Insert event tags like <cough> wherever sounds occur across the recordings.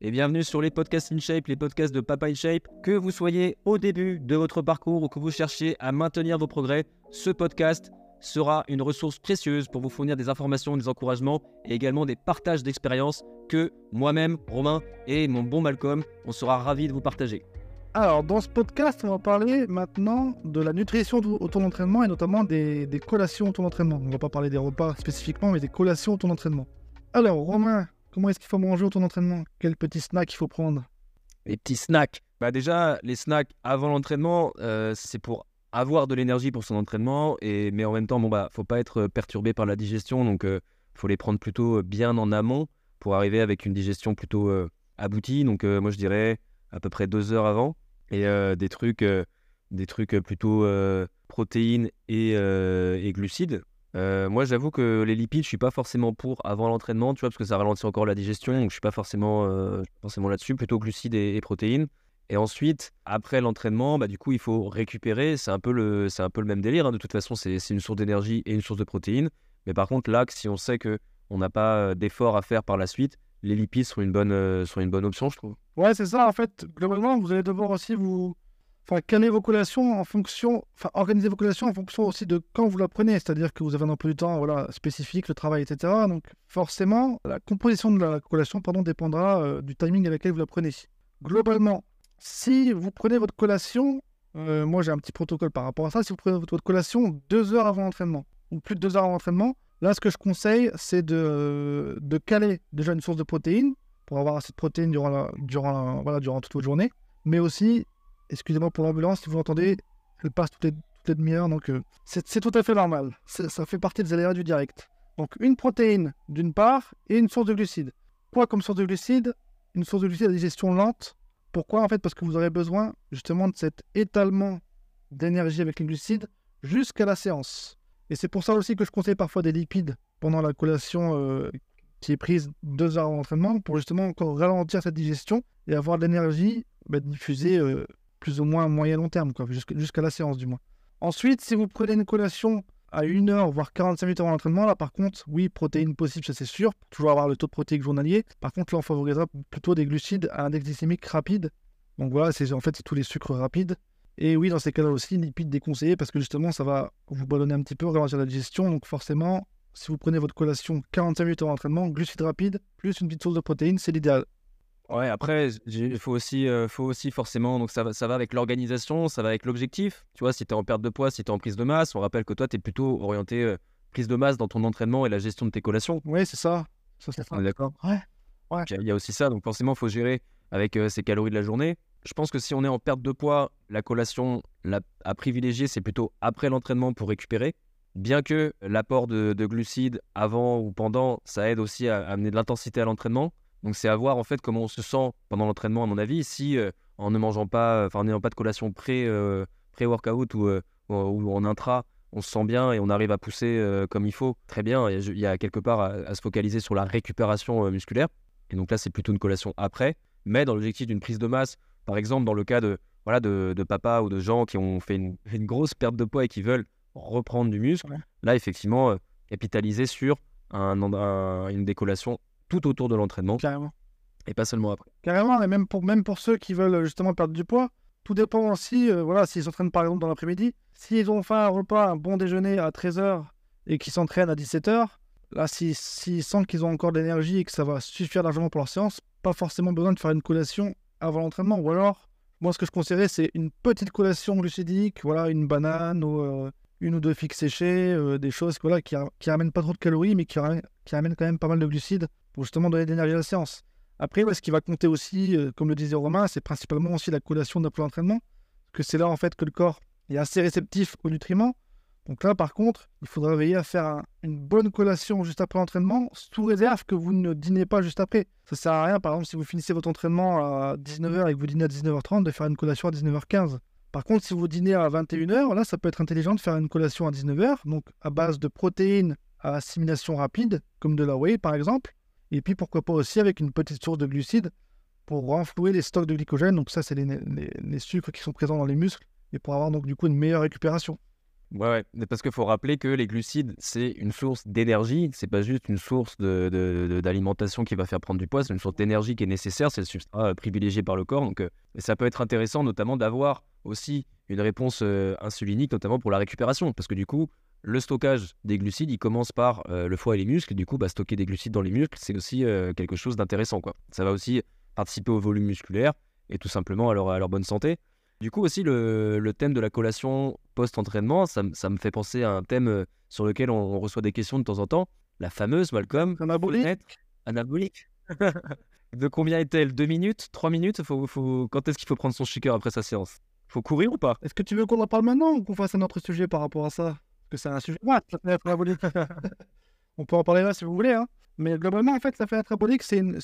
et bienvenue sur les podcasts InShape, les podcasts de Papa InShape. Que vous soyez au début de votre parcours ou que vous cherchiez à maintenir vos progrès, ce podcast sera une ressource précieuse pour vous fournir des informations, des encouragements et également des partages d'expériences que moi-même, Romain et mon bon Malcolm, on sera ravis de vous partager. Alors, dans ce podcast, on va parler maintenant de la nutrition autour de l'entraînement et notamment des, collations autour de l'entraînement. On ne va pas parler des repas spécifiquement, mais des collations autour de l'entraînement. Alors, Romain, Comment est-ce qu'il faut manger autour d'entraînement? Quel petit snack il faut prendre? Les petits snacks. Bah déjà, les snacks avant l'entraînement, euh, c'est pour avoir de l'énergie pour son entraînement, mais en même temps, bon bah, faut pas être perturbé par la digestion, donc il euh, faut les prendre plutôt bien en amont pour arriver avec une digestion plutôt euh, aboutie. Donc moi, je dirais à peu près deux heures avant, et des trucs, des trucs plutôt protéines et glucides. Euh, moi, j'avoue que les lipides, je suis pas forcément pour avant l'entraînement, tu vois, parce que ça ralentit encore la digestion, donc je suis pas forcément, euh, forcément là-dessus, plutôt glucides et, protéines. Et ensuite, après l'entraînement, bah, du coup, il faut récupérer. C'est un peu le, un peu le même délire. Hein. De toute façon, c'est, une source d'énergie et une source de protéines. Mais par contre, là, si on sait que on n'a pas euh, d'effort à faire par la suite, les lipides sont une bonne, sont une bonne option, je trouve. Ouais, c'est ça. En fait, globalement, vous allez devoir aussi vous, enfin, caler vos collations en fonction, organiser vos collations en fonction aussi de quand vous la prenez. C'est-à-dire que vous avez un emploi du temps spécifique, le travail, etc. Donc, forcément, la composition de la collation dépendra euh, du timing avec lequel vous la prenez. Globalement, si vous prenez votre collation, euh, moi j'ai un petit protocole par rapport à ça, si vous prenez votre collation deux heures avant l'entraînement, ou plus de deux heures avant l'entraînement, là ce que je conseille, c'est de, caler déjà une source de protéines, pour avoir assez de protéines durant toute votre journée, mais aussi excusez-moi pour l'ambulance, si vous l'entendez, elle passe toutes les, toutes les demi-heures, donc euh, c'est tout à fait normal. Ça fait partie des aléas du direct. Donc une protéine d'une part et une source de glucides. Quoi comme source de glucides? Une source de glucides à digestion lente. Pourquoi? En fait parce que vous aurez besoin justement de cet étalement d'énergie avec les glucides jusqu'à la séance. Et c'est pour ça aussi que je conseille parfois des lipides pendant la collation euh, qui est prise deux heures avant l'entraînement pour justement encore ralentir cette digestion et avoir de l'énergie bah, diffusée euh, plus ou moins moyen long terme, jusqu'à la séance du moins. Ensuite, si vous prenez une collation à 1 heure, voire 45 minutes avant l'entraînement, là par contre, oui, protéines possibles, ça c'est sûr, toujours avoir le taux de protéines journalier. Par contre, là, on favorisera plutôt des glucides à index glycémique rapide. Donc voilà, c'est en fait tous les sucres rapides. Et oui, dans ces cas-là aussi, lipides déconseillés parce que justement, ça va vous ballonner un petit peu, ralentir la digestion. Donc forcément, si vous prenez votre collation 45 minutes avant l'entraînement, glucides rapides, plus une petite source de protéines, c'est l'idéal. Ouais, après, il faut aussi, euh, faut aussi forcément, donc ça va, ça va avec l'organisation, ça va avec l'objectif. Tu vois, si tu es en perte de poids, si tu es en prise de masse, on rappelle que toi, tu es plutôt orienté euh, prise de masse dans ton entraînement et la gestion de tes collations. Oui, c'est ça. ça on est d'accord? Ouais. ouais. Il y a aussi ça, donc forcément, il faut gérer avec euh, ses calories de la journée. Je pense que si on est en perte de poids, la collation la, à privilégier, c'est plutôt après l'entraînement pour récupérer. Bien que l'apport de, glucides avant ou pendant, ça aide aussi à amener de l'intensité à l'entraînement. Donc c'est à voir en fait comment on se sent pendant l'entraînement à mon avis. Si euh, en ne mangeant pas, enfin en n'ayant pas de collation pré euh, pré workout euh, ou, ou, en intra, on se sent bien et on arrive à pousser comme il faut, très bien. Il y a quelque part à, se focaliser sur la récupération musculaire. Et donc là c'est plutôt une collation après, mais dans l'objectif d'une prise de masse, par exemple dans le cas de voilà de, de papa ou de gens qui ont fait une, une, grosse perte de poids et qui veulent reprendre du muscle, là effectivement capitaliser sur un, une décollation tout autour de l'entraînement. Carrément. Et pas seulement après. Carrément, et même pour, même pour ceux qui veulent justement perdre du poids, tout dépend aussi, euh, voilà, s'ils s'entraînent par exemple dans l'après-midi, s'ils ont fait un repas, un bon déjeuner à 13h et qu'ils s'entraînent à 17h, là, s'ils sentent qu'ils ont encore de l'énergie et que ça va suffire largement pour leur séance, pas forcément besoin de faire une collation avant l'entraînement. Ou alors, moi, ce que je conseillerais, c'est une petite collation glucidique, voilà, une banane ou euh, une ou deux figues séchées, euh, des choses voilà, qui, qui ramènent pas trop de calories, mais qui, qui ramènent quand même pas mal de glucides justement donner de l'énergie à la séance. Après, ce qui va compter aussi, euh, comme le disait Romain, c'est principalement aussi la collation d'un plan d'entraînement, que c'est là en fait que le corps est assez réceptif aux nutriments. Donc là, par contre, il faudra veiller à faire une bonne collation juste après l'entraînement, sous réserve que vous ne dînez pas juste après. Ça sert à rien, par exemple, si vous finissez votre entraînement à 19h et que vous dînez à 19h30, de faire une collation à 19h15. Par contre, si vous dînez à 21h, là, ça peut être intelligent de faire une collation à 19h, donc à base de protéines à assimilation rapide, comme de la whey par exemple, et puis pourquoi pas aussi avec une petite source de glucides pour renflouer les stocks de glycogène. Donc ça, c'est les, sucres qui sont présents dans les muscles et pour avoir donc du coup une meilleure récupération. Ouais. Parce qu'il faut rappeler que les glucides, c'est une source d'énergie. C'est pas juste une source d'alimentation de, de, qui va faire prendre du poids. C'est une source d'énergie qui est nécessaire. C'est le substrat privilégié par le corps. Donc, euh, ça peut être intéressant, notamment, d'avoir aussi une réponse euh, insulinique, notamment pour la récupération. Parce que du coup, le stockage des glucides, il commence par euh, le foie et les muscles. Du coup, bah, stocker des glucides dans les muscles, c'est aussi quelque chose d'intéressant. Quoi. Ça va aussi participer au volume musculaire et tout simplement à leur, à leur bonne santé. Du coup, aussi, le, thème de la collation post-entraînement, ça, me fait penser à un thème euh, sur lequel on, reçoit des questions de temps en temps. La fameuse, Malcolm. Anabolique. Anabolique. <laughs> de combien est-elle? Deux minutes? Trois minutes? Faut, faut... Quand est-ce qu'il faut prendre son shaker après sa séance? Faut courir ou pas? Est-ce que tu veux qu'on en parle maintenant ou qu'on fasse un autre sujet par rapport à ça? Que c'est un sujet. Anabolique. <laughs> on peut en parler là si vous voulez. Hein. Mais globalement, en fait, la fenêtre anabolique, c'est une,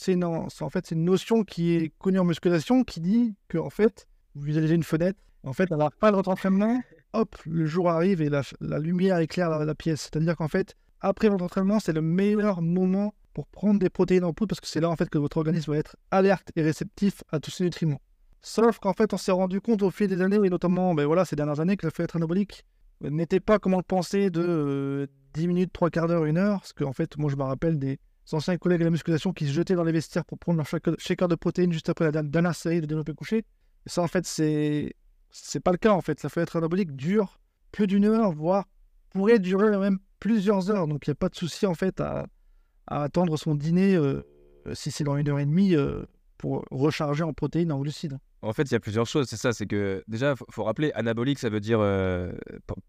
notion qui est connue en musculation qui dit que, en fait, vous visualisez une fenêtre. En fait, à la fin de entraînement, hop, le jour arrive et la, lumière éclaire la, pièce. C'est-à-dire qu'en fait, après votre entraînement, c'est le meilleur moment pour prendre des protéines en poudre parce que c'est là en fait que votre organisme va être alerte et réceptif à tous ces nutriments. Sauf qu'en fait, on s'est rendu compte au fil des années, et notamment ben voilà, ces dernières années, que la fenêtre anabolique n'était pas comme on le pensait de 10 euh, minutes, 3 quarts d'heure, 1 heure. Parce qu'en fait, moi, je me rappelle des anciens collègues de la musculation qui se jetaient dans les vestiaires pour prendre leur shaker de protéines juste après la dernière série de développé couché. Et ça, en fait, c'est c'est pas le cas. En fait, la fenêtre anabolique dure plus d'une heure, voire pourrait durer même plusieurs heures. Donc, il n'y a pas de souci, en fait, à, à attendre son dîner, euh, si c'est dans une heure et demie, euh, pour recharger en protéines, en glucides. En fait, il y a plusieurs choses. C'est ça, c'est que déjà, il faut, rappeler, anabolique, ça veut dire euh,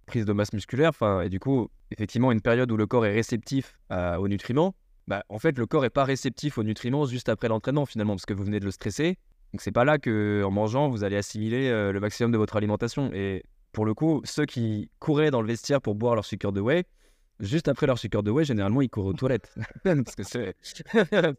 prise de masse musculaire. Et du coup, effectivement, une période où le corps est réceptif aux nutriments. Bah, en fait, le corps n'est pas réceptif aux nutriments juste après l'entraînement, finalement, parce que vous venez de le stresser. Donc c'est pas là que en mangeant vous allez assimiler euh, le maximum de votre alimentation. Et pour le coup, ceux qui couraient dans le vestiaire pour boire leur sucre de whey, juste après leur sucre de whey, généralement ils courent aux toilettes <laughs> parce que <laughs>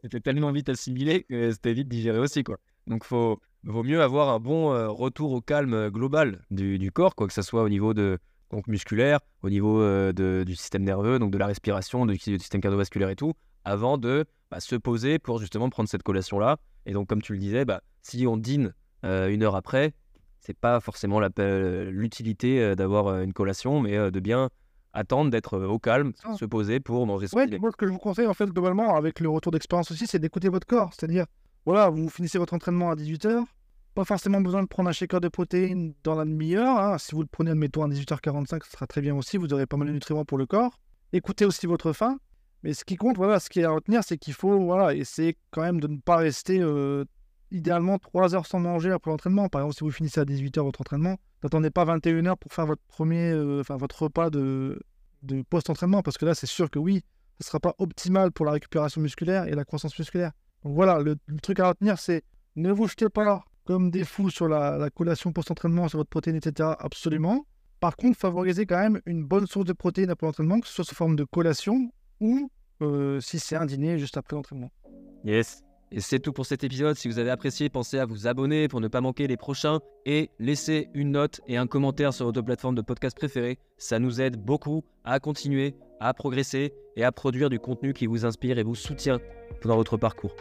c'était tellement vite assimilé que c'était vite digéré aussi quoi. Donc faut vaut mieux avoir un bon euh, retour au calme euh, global du, corps, quoi que ce soit au niveau de donc musculaire, au niveau de, du système nerveux, donc de la respiration, du, système cardiovasculaire et tout, avant de bah, se poser pour justement prendre cette collation là. Et donc comme tu le disais, bah, si on dîne euh, une heure après, c'est pas forcément l'utilité euh, d'avoir euh, une collation, mais de bien attendre d'être au calme, ah. se poser pour manger son ouais, Moi, ce que je vous conseille, en fait, globalement, avec le retour d'expérience aussi, c'est d'écouter votre corps. C'est-à-dire, voilà, vous finissez votre entraînement à 18h, pas forcément besoin de prendre un shaker de protéines dans la demi-heure. Hein. Si vous le prenez, admettons, à 18h45, ce sera très bien aussi. Vous aurez pas mal de nutriments pour le corps. Écoutez aussi votre faim. Mais ce qui compte, voilà, ce qui est à retenir, c'est qu'il faut voilà, essayer quand même de ne pas rester idéalement 3 heures sans manger après l'entraînement. Par exemple, si vous finissez à 18h votre entraînement, n'attendez pas 21 h pour faire votre premier, euh, enfin votre repas de, de post-entraînement, parce que là, c'est sûr que oui, ce ne sera pas optimal pour la récupération musculaire et la croissance musculaire. Donc voilà, le, truc à retenir, c'est ne vous jetez pas comme des fous sur la, collation post-entraînement, sur votre protéine, etc. Absolument. Par contre, favorisez quand même une bonne source de protéines après l'entraînement, que ce soit sous forme de collation ou euh, si c'est un dîner juste après l'entraînement. Yes. Et c'est tout pour cet épisode. Si vous avez apprécié, pensez à vous abonner pour ne pas manquer les prochains et laissez une note et un commentaire sur votre plateforme de podcast préférée. Ça nous aide beaucoup à continuer, à progresser et à produire du contenu qui vous inspire et vous soutient dans votre parcours.